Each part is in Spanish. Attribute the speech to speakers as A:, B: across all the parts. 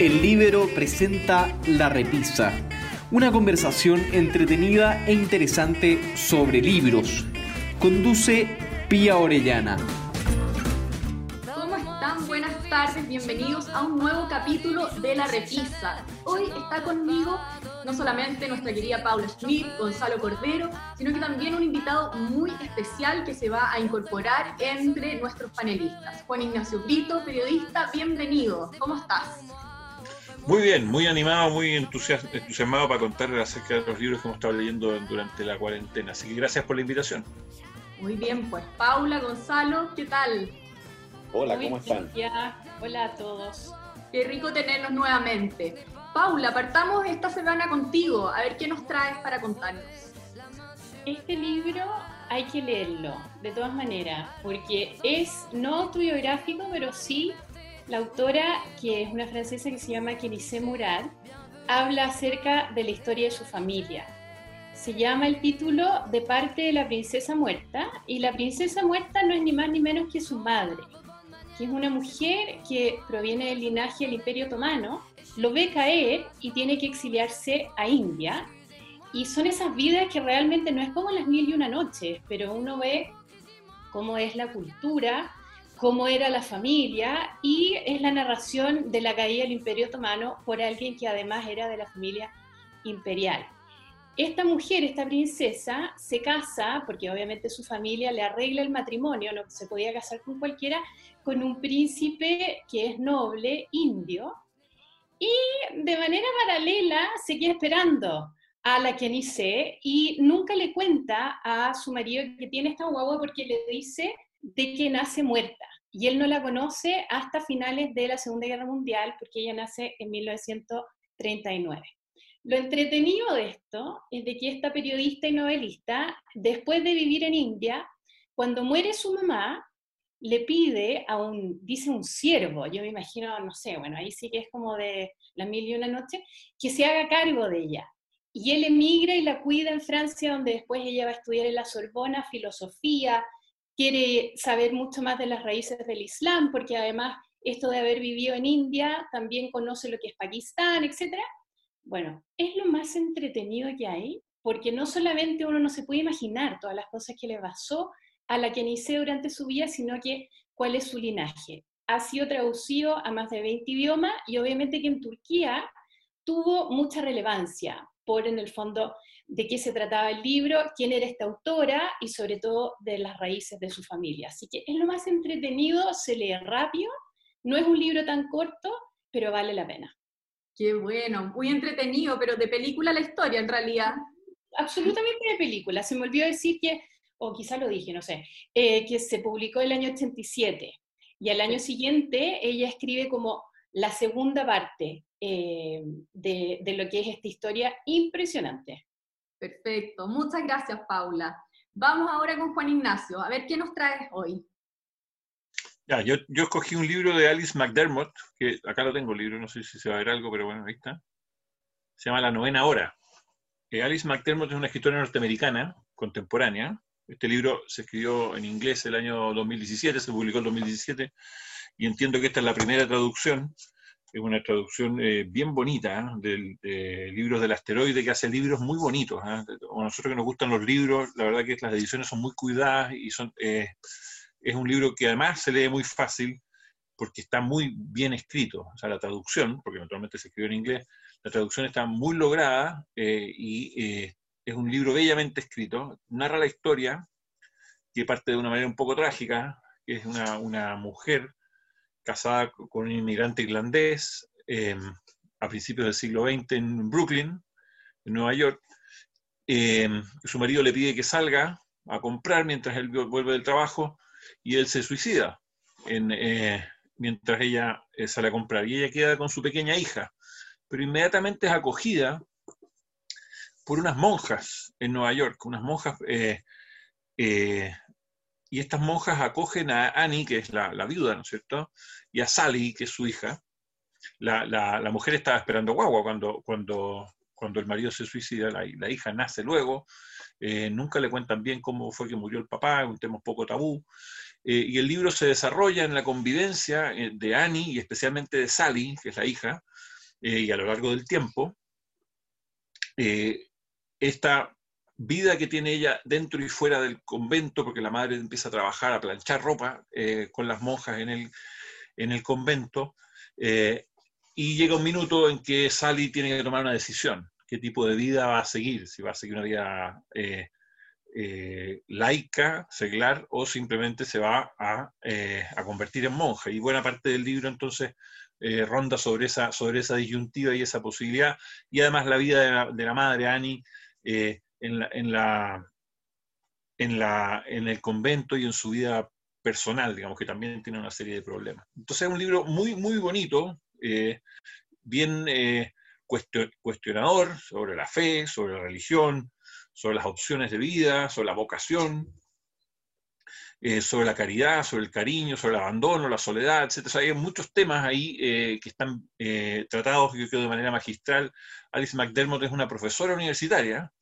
A: El Libero presenta La Repisa, una conversación entretenida e interesante sobre libros. Conduce Pía Orellana.
B: ¿Cómo están? Buenas tardes, bienvenidos a un nuevo capítulo de La Repisa. Hoy está conmigo no solamente nuestra querida Paula Schmidt, Gonzalo Cordero, sino que también un invitado muy especial que se va a incorporar entre nuestros panelistas. Juan Ignacio Brito, periodista, bienvenido. ¿Cómo estás?
C: Muy bien, muy animado, muy entusiasmado para contarles acerca de los libros que hemos estado leyendo durante la cuarentena. Así que gracias por la invitación.
B: Muy bien, pues Paula, Gonzalo, ¿qué tal?
D: Hola, ¿cómo están?
E: Hola a todos.
B: Qué rico tenerlos nuevamente. Paula, partamos esta semana contigo. A ver qué nos traes para contarnos.
E: Este libro hay que leerlo, de todas maneras, porque es no autobiográfico, pero sí la autora, que es una francesa que se llama Kenise Murad, habla acerca de la historia de su familia. Se llama el título De parte de la princesa muerta, y la princesa muerta no es ni más ni menos que su madre, que es una mujer que proviene del linaje del Imperio Otomano, lo ve caer y tiene que exiliarse a India. Y son esas vidas que realmente no es como las mil y una noches, pero uno ve cómo es la cultura, cómo era la familia y es la narración de la caída del Imperio Otomano por alguien que además era de la familia imperial. Esta mujer, esta princesa, se casa, porque obviamente su familia le arregla el matrimonio, no se podía casar con cualquiera, con un príncipe que es noble, indio, y de manera paralela seguía esperando a la Kenise y nunca le cuenta a su marido que tiene esta guagua porque le dice de que nace muerta. Y él no la conoce hasta finales de la Segunda Guerra Mundial porque ella nace en 1939. Lo entretenido de esto es de que esta periodista y novelista, después de vivir en India, cuando muere su mamá, le pide a un, dice un siervo, yo me imagino, no sé, bueno, ahí sí que es como de la mil y una noche, que se haga cargo de ella. Y él emigra y la cuida en Francia, donde después ella va a estudiar en la Sorbona filosofía, quiere saber mucho más de las raíces del Islam, porque además esto de haber vivido en India, también conoce lo que es Pakistán, etc. Bueno, es lo más entretenido que hay, porque no solamente uno no se puede imaginar todas las cosas que le pasó a la que inició durante su vida, sino que cuál es su linaje. Ha sido traducido a más de 20 idiomas y obviamente que en Turquía tuvo mucha relevancia por en el fondo de qué se trataba el libro, quién era esta autora y sobre todo de las raíces de su familia. Así que es lo más entretenido, se lee rápido, no es un libro tan corto, pero vale la pena.
B: Qué bueno, muy entretenido, pero de película la historia en realidad.
E: Absolutamente de película. Se me olvidó decir que o quizá lo dije, no sé, eh, que se publicó el año 87. Y al año siguiente ella escribe como la segunda parte eh, de, de, lo que es esta historia impresionante.
B: Perfecto, muchas gracias Paula. Vamos ahora con Juan Ignacio, a ver qué nos traes hoy.
C: Ya, yo, yo escogí un libro de Alice McDermott, que acá lo tengo el libro, no sé si se va a ver algo, pero bueno, ahí está. Se llama La novena hora. Eh, Alice McDermott es una escritora norteamericana contemporánea, este libro se escribió en inglés el año 2017, se publicó en 2017, y entiendo que esta es la primera traducción. Es una traducción eh, bien bonita ¿eh? de, libros del asteroide, que hace libros muy bonitos. ¿eh? A nosotros que nos gustan los libros, la verdad que las ediciones son muy cuidadas y son, es un libro que además se lee muy fácil porque está muy bien escrito. O sea, la traducción, porque naturalmente se escribió en inglés, la traducción está muy lograda y es un libro bellamente escrito, narra la historia, que parte de una manera un poco trágica, que es una, mujer casada con un inmigrante irlandés em, a principios del siglo XX en Brooklyn, en Nueva York. Em, su marido le pide que salga a comprar mientras él vuelve del trabajo y él se suicida eh, mientras ella eh, sale a comprar. Y ella queda con su pequeña hija, pero inmediatamente es acogida por unas monjas en Nueva York, unas monjas, eh, y estas monjas acogen a Annie, que es la, viuda, ¿no es cierto? Y a Sally, que es su hija. La, mujer estaba esperando guagua cuando, cuando, cuando el marido se suicida, la, hija nace luego, eh, nunca le cuentan bien cómo fue que murió el papá, un tema un poco tabú, y el libro se desarrolla en la convivencia de Annie y especialmente de Sally, que es la hija, y a lo largo del tiempo, esta vida que tiene ella dentro y fuera del convento, porque la madre empieza a trabajar, a planchar ropa con las monjas en el, en el convento, y llega un minuto en que Sally tiene que tomar una decisión qué tipo de vida va a seguir, si va a seguir una vida eh, eh, laica, seglar, o simplemente se va eh, a, convertir en monja. Y buena parte del libro entonces ronda sobre esa, sobre esa disyuntiva y esa posibilidad, y además la vida de la, madre Annie en, la, en, la, en, la, en el convento y en su vida personal, digamos, que también tiene una serie de problemas. Entonces es un libro muy, muy bonito, bien cuestionador sobre la fe, sobre la religión, sobre las opciones de vida, sobre la vocación, eh, sobre la caridad, sobre el cariño, sobre el abandono, la soledad, etc. hay muchos temas ahí eh, que están eh, tratados, yo creo, de manera magistral. Alice McDermott es una profesora universitaria,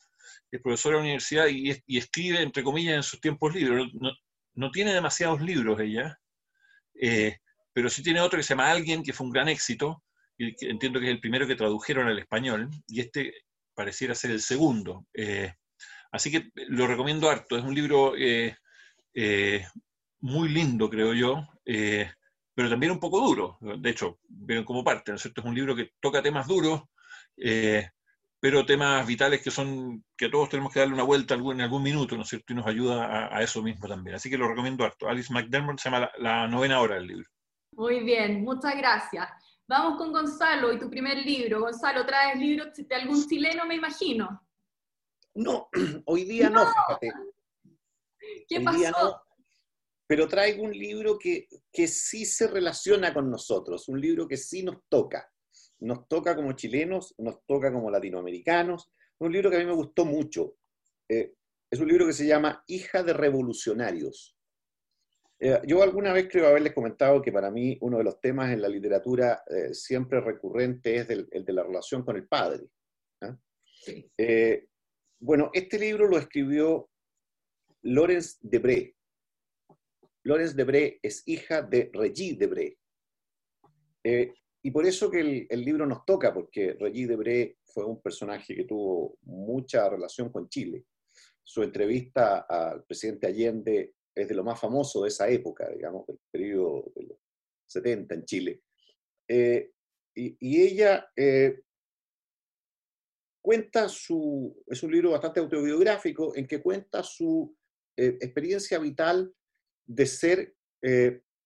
C: es profesora de universidad y, escribe, entre comillas, en sus tiempos libres. No, tiene demasiados libros ella, pero sí tiene otro que se llama Alguien, que fue un gran éxito, entiendo que es el primero que tradujeron al español, y este pareciera ser el segundo. Eh, así que lo recomiendo harto, es un libro eh, eh, muy lindo, creo yo, pero también un poco duro, de hecho, ven como parte, ¿no es cierto? Es un libro que toca temas duros, pero temas vitales que son, que todos tenemos que darle una vuelta en algún minuto, ¿no es cierto? Y nos ayuda a, eso mismo también. Así que lo recomiendo harto. Alice McDermott se llama la, la novena hora del libro.
B: Muy bien, muchas gracias. Vamos con Gonzalo y tu primer libro. Gonzalo, ¿traes libros de algún chileno, me imagino?
D: No, hoy día no, fíjate.
B: ¿Qué pasó?
D: Pero traigo un libro que, que sí se relaciona con nosotros, un libro que sí nos toca. Nos toca como chilenos, nos toca como latinoamericanos. Un libro que a mí me gustó mucho. Eh, es un libro que se llama Hija de Revolucionarios, eh, yo alguna vez creo haberles comentado que para mí uno de los temas en la literatura eh, siempre recurrente es el de la relación con el padre. ¿ah? Eh, bueno, este libro lo escribió Laurence Debré. Laurence Debré es hija de Regis Debré. Y por eso que el, libro nos toca, porque Regis Debré fue un personaje que tuvo mucha relación con Chile. Su entrevista al presidente Allende es de lo más famoso de esa época, digamos, del periodo de los 70 en Chile. Eh, y, ella eh, cuenta su, es un libro bastante autobiográfico en que cuenta su eh, experiencia vital de ser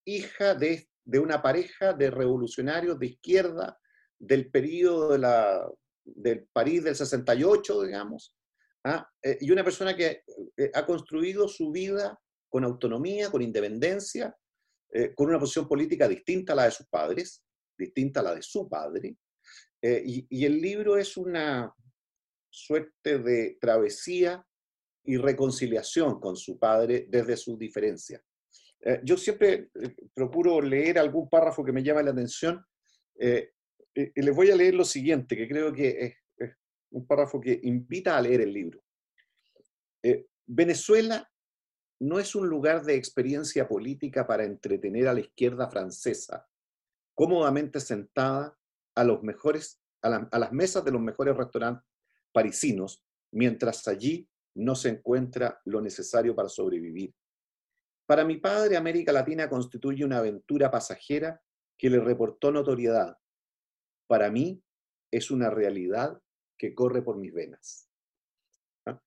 D: hija de, de, una pareja de revolucionarios de izquierda del periodo de la, del París del 68, digamos, ¿ah? y una persona que ha construido su vida con autonomía, con independencia, eh, con una posición política distinta a la de sus padres, distinta a la de su padre. Eh, y, el libro es una suerte de travesía y reconciliación con su padre desde su diferencia. Eh, yo siempre procuro leer algún párrafo que me llame la atención y les voy a leer lo siguiente, que creo que es un párrafo que invita a leer el libro. Venezuela no es un lugar de experiencia política para entretener a la izquierda francesa, cómodamente sentada a, los mejores, a, las mesas de los mejores restaurantes parisinos, mientras allí no se encuentra lo necesario para sobrevivir. Para mi padre, América Latina constituye una aventura pasajera que le reportó notoriedad. Para mí, es una realidad que corre por mis venas. ¿Ah?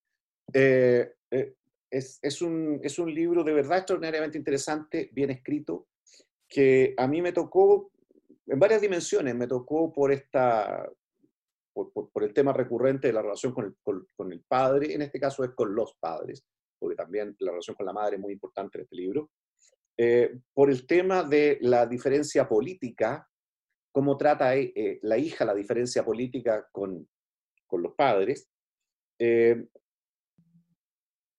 D: Eh, eh, es, un, libro de verdad extraordinariamente interesante, bien escrito, que a mí me tocó en varias dimensiones. Me tocó por, esta, por, el tema recurrente de la relación con el, padre, en este caso es con los padres, porque también la relación con la madre es muy importante en este libro. Eh, por el tema de la diferencia política, cómo trata eh, eh, la hija la diferencia política con, los padres.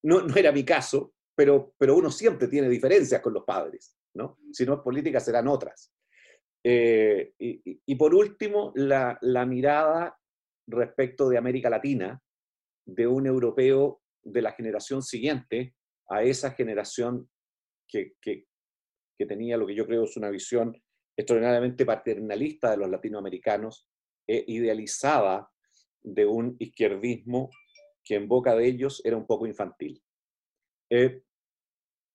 D: No, no era mi caso, pero, pero uno siempre tiene diferencias con los padres, ¿no? Si no es política, serán otras. Y, por último, la, la, mirada respecto de América Latina, de un europeo de la generación siguiente a esa generación que, que, tenía lo que yo creo es una visión extraordinariamente paternalista de los latinoamericanos, e idealizada de un izquierdismo que en boca de ellos era un poco infantil. Eh,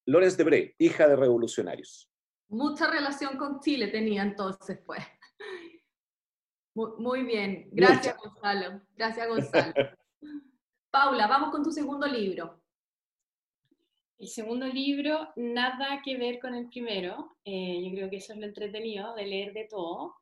D: Lorenz Debré, hija de revolucionarios.
B: Mucha relación con Chile tenía entonces, pues. Muy, bien. Gracias, Gonzalo. Gracias, Gonzalo. Paula, vamos con tu segundo libro.
E: El segundo libro, nada que ver con el primero. Eh, yo creo que eso es lo entretenido de leer de todo.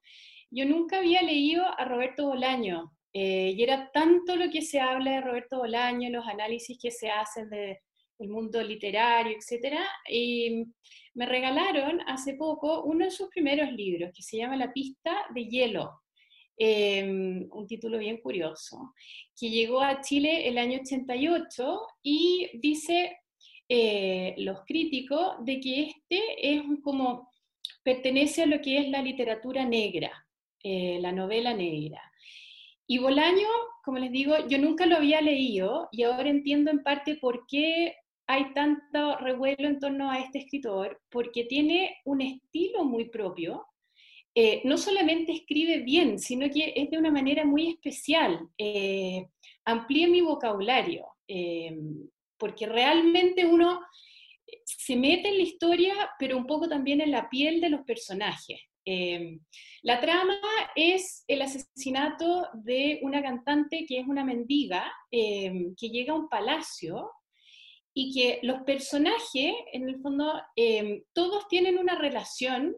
E: Yo nunca había leído a Roberto Bolaño. Eh, y era tanto lo que se habla de Roberto Bolaño, los análisis que se hacen de, el mundo literario, etc. Y me regalaron hace poco uno de sus primeros libros, que se llama La pista de hielo, em, un título bien curioso, que llegó a Chile el año 88 y dice eh, los críticos de que este es como, pertenece a lo que es la literatura negra, eh, la novela negra. Y Bolaño, como les digo, yo nunca lo había leído y ahora entiendo en parte por qué hay tanto revuelo en torno a este escritor porque tiene un estilo muy propio. Eh, no solamente escribe bien, sino que es de una manera muy especial. Eh, amplíe mi vocabulario, eh, porque realmente uno se mete en la historia, pero un poco también en la piel de los personajes. la trama es el asesinato de una cantante que es una mendiga, que llega a un palacio y que los personajes, en el fondo, todos tienen una relación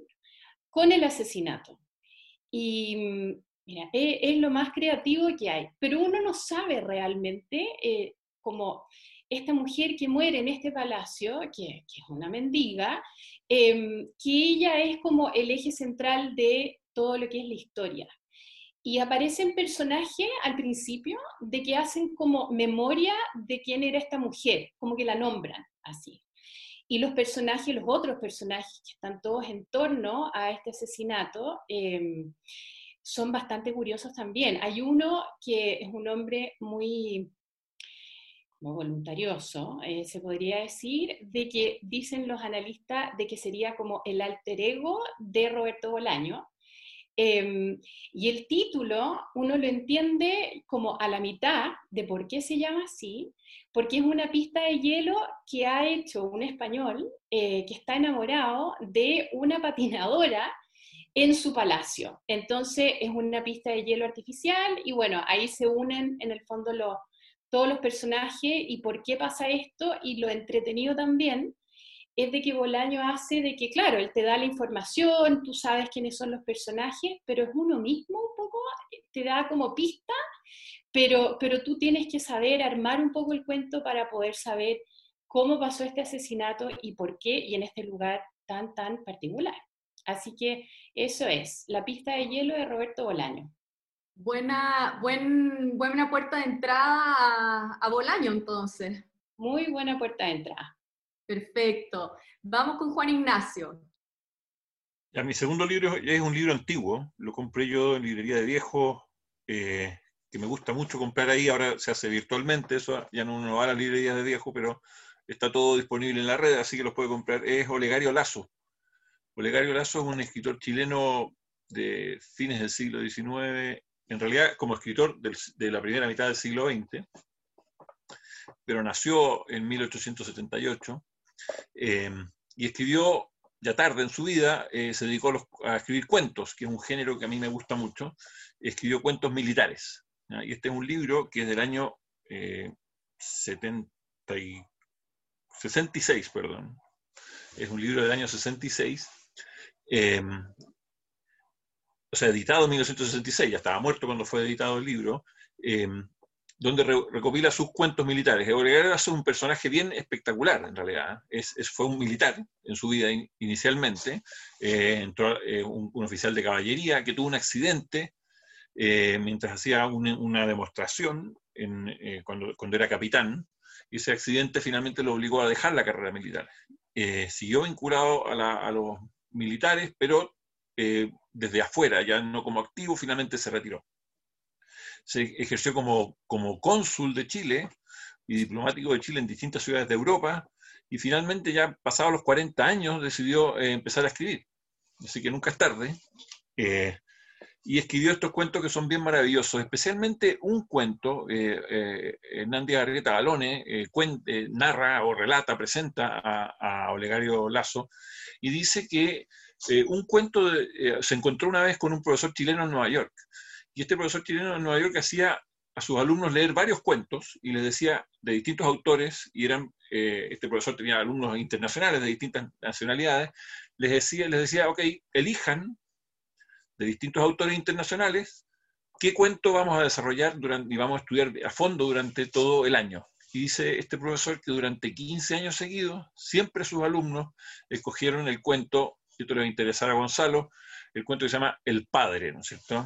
E: con el asesinato. Y mm, mira, e, es, lo más creativo que hay, pero uno no sabe realmente, eh, como esta mujer que muere en este palacio, que, es una mendiga, em, que ella es como el eje central de todo lo que es la historia y aparecen personajes al principio de que hacen como memoria de quién era esta mujer, como que la nombran así. Y los personajes, los otros personajes que están todos en torno a este asesinato, em, son bastante curiosos también. Hay uno que es un hombre muy voluntarioso, eh, se podría decir, de que dicen los analistas de que sería como el alter ego de Roberto Bolaño, Em, y el título uno lo entiende como a la mitad de por qué se llama así, porque es una pista de hielo que ha hecho un español eh, que está enamorado de una patinadora en su palacio. Entonces es una pista de hielo artificial y bueno, ahí se unen en el fondo todos los personajes y por qué pasa esto y lo entretenido también es de que Bolaño hace de que, claro, él te da la información, tú sabes quiénes son los personajes, pero es uno mismo un poco, te da como pista, pero, pero tú tienes que saber armar un poco el cuento para poder saber cómo pasó este asesinato y por qué, y en este lugar tan, tan particular. Así que eso es, La pista de hielo de Roberto Bolaño.
B: Buena, buen, buena puerta de entrada a, a Bolaño entonces.
E: Muy buena puerta de entrada.
B: Perfecto. Vamos con Juan Ignacio.
C: Mi segundo libro es un libro antiguo, lo compré yo en librería de viejo, eh, que me gusta mucho comprar ahí, ahora se hace virtualmente, eso ya no va a las librerías de viejo, pero está todo disponible en la red, así que los puede comprar. Es Olegario Lazo. Olegario Lazo es un escritor chileno de fines del siglo XIX, en realidad como escritor de la primera mitad del siglo XX, pero nació en 1878 Em, y escribió, ya tarde en su vida, eh, se dedicó a, escribir cuentos, que es un género que a mí me gusta mucho. Escribió cuentos militares. Y este es un libro que es del año 70 eh, 66, perdón. Es un libro del año 66. Em, o sea, editado en 1966, ya estaba muerto cuando fue editado el libro. Donde recopila sus cuentos militares. Olegario es un personaje bien espectacular, en realidad. Es, fue un militar en su vida inicialmente, eh, entró eh, un, oficial de caballería que tuvo un accidente eh, mientras hacía una demostración cuando, era capitán, ese accidente finalmente lo obligó a dejar la carrera militar. siguió vinculado a, los militares, pero desde afuera, ya no como activo, finalmente se retiró se ejerció como, como cónsul de Chile y diplomático de Chile en distintas ciudades de Europa y finalmente ya pasados los 40 años decidió eh, empezar a escribir. Así que nunca es tarde. Eh, y escribió estos cuentos que son bien maravillosos, especialmente un cuento, eh, eh, Nandi Arrieta Galone narra o relata, presenta a, Olegario Lazo, y dice que un cuento se encontró una vez con un profesor chileno en Nueva York, y este profesor chileno en Nueva York hacía a sus alumnos leer varios cuentos y les decía de distintos autores, y eran, eh, este profesor tenía alumnos internacionales de distintas nacionalidades, les decía, les decía, ok, elijan de distintos autores internacionales qué cuento vamos a desarrollar durante, y vamos a estudiar a fondo durante todo el año. Y dice este profesor que durante 15 años seguidos, siempre sus alumnos escogieron el cuento, que esto le va a interesar a Gonzalo, el cuento que se llama El Padre, ¿no es cierto?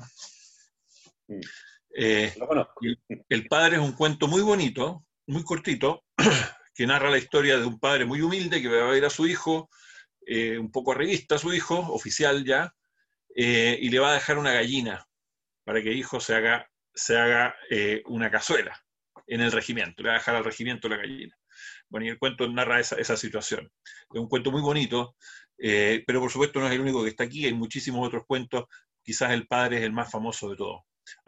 C: Mm. Eh, el, Padre es un cuento muy bonito, muy cortito, que narra la historia de un padre muy humilde que va a ver a su hijo, eh, un poco revista a su hijo, oficial ya, eh, y le va a dejar una gallina para que el hijo se haga, se haga una cazuela en el regimiento, le va a dejar al regimiento la gallina. Bueno, y el cuento narra esa, esa situación. Es un cuento muy bonito, pero por supuesto no es el único que está aquí, hay muchísimos otros cuentos, quizás el padre es el más famoso de todos.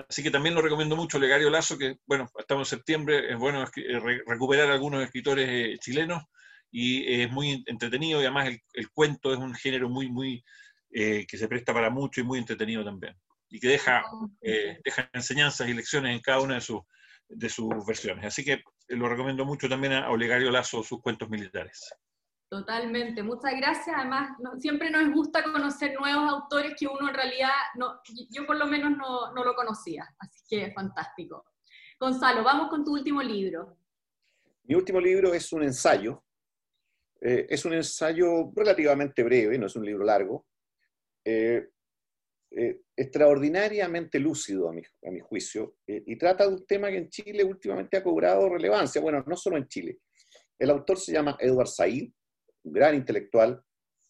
C: Así que también lo recomiendo mucho, Legario Lazo, que bueno, estamos en septiembre, es bueno eh, recuperar algunos escritores eh, chilenos y es muy entretenido y además el, cuento es un género muy, muy, eh, que se presta para mucho y muy entretenido también. Y que deja, deja enseñanzas y lecciones en cada una de sus, de sus versiones. Así que lo recomiendo mucho también a Olegario Lazo, sus cuentos militares.
B: Totalmente, muchas gracias. Además, siempre nos gusta conocer nuevos autores que uno en realidad, no, yo por lo menos no, no lo conocía, así que fantástico. Gonzalo, vamos con tu último libro.
D: Mi último libro es un ensayo. Eh, es un ensayo relativamente breve, no es un libro largo. Eh, eh, extraordinariamente lúcido a mi, a mi juicio, y trata de un tema que en Chile últimamente ha cobrado relevancia. Bueno, no solo en Chile. El autor se llama Edward Said, un gran intelectual,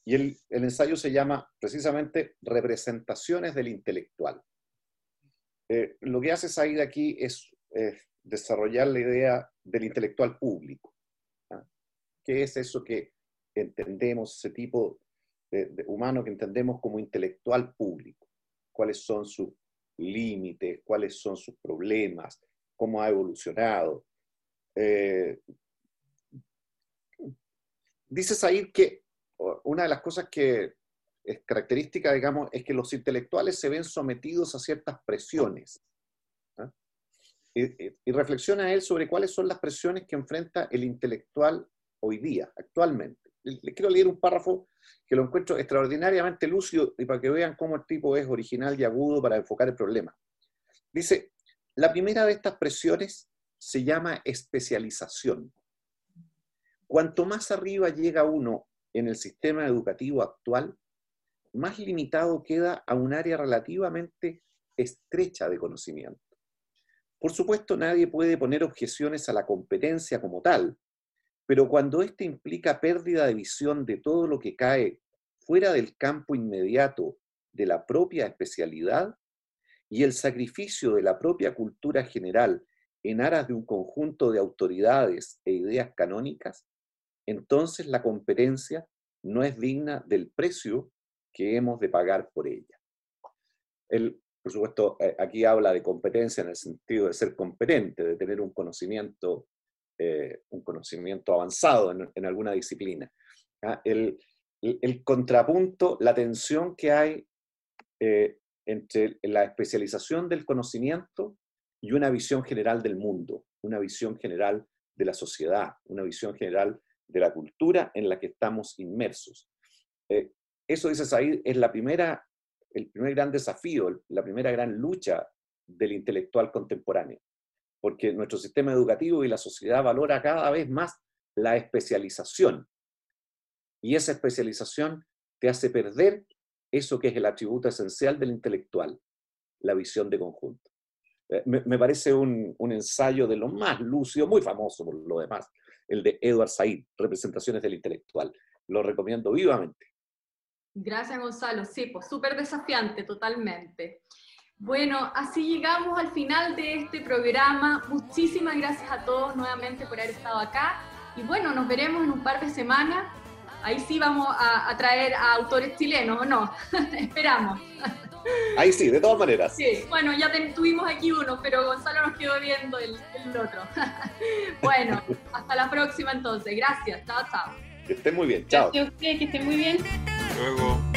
D: y el, ensayo se llama precisamente Representaciones del Intelectual. Eh, lo que hace Said aquí es desarrollar la idea del intelectual público. ¿ah? ¿Qué es eso que entendemos, ese tipo de, humano que entendemos como intelectual público? ¿Cuáles son sus límites? ¿Cuáles son sus problemas? ¿Cómo ha evolucionado? Eh, dice Said que una de las cosas que es característica, digamos, es que los intelectuales se ven sometidos a ciertas presiones. ¿ah? Y, reflexiona él sobre cuáles son las presiones que enfrenta el intelectual hoy día, actualmente. Le, quiero leer un párrafo que lo encuentro extraordinariamente lúcido y para que vean cómo el tipo es original y agudo para enfocar el problema. Dice, la primera de estas presiones se llama especialización. Cuanto más arriba llega uno en el sistema educativo actual, más limitado queda a un área relativamente estrecha de conocimiento. Por supuesto, nadie puede poner objeciones a la competencia como tal, pero cuando éste implica pérdida de visión de todo lo que cae fuera del campo inmediato de la propia especialidad y el sacrificio de la propia cultura general en aras de un conjunto de autoridades e ideas canónicas, entonces la competencia no es digna del precio que hemos de pagar por ella. Él, por supuesto, eh, aquí habla de competencia en el sentido de ser competente, de tener un conocimiento, eh, un conocimiento avanzado en, alguna disciplina. ¿ah? El, contrapunto, la tensión que hay eh, entre la especialización del conocimiento y una visión general del mundo, una visión general de la sociedad, una visión general de la cultura en la que estamos inmersos. Eh, eso, dice Said, es la primera, el primer gran desafío, la primera gran lucha del intelectual contemporáneo, porque nuestro sistema educativo y la sociedad valora cada vez más la especialización. Y esa especialización te hace perder eso que es el atributo esencial del intelectual, la visión de conjunto. Eh, me, me, parece un, un, ensayo de lo más lúcido, muy famoso por lo demás, el de Edward Said, Representaciones del Intelectual. Lo recomiendo vivamente.
B: Gracias, Gonzalo. Sí, pues súper desafiante, totalmente. Bueno, así llegamos al final de este programa. Muchísimas gracias a todos nuevamente por haber estado acá. Y bueno, nos veremos en un par de semanas. Ahí sí vamos a, traer a autores chilenos, ¿o no? Esperamos.
D: Ahí sí, de todas maneras.
B: Sí, bueno, ya tuvimos aquí uno, pero Gonzalo nos quedó viendo el, otro. bueno, hasta la próxima entonces. Gracias. Chao, chao.
D: Que estén muy bien. Chao.
E: Gracias a usted, que estén muy bien.
C: Luego.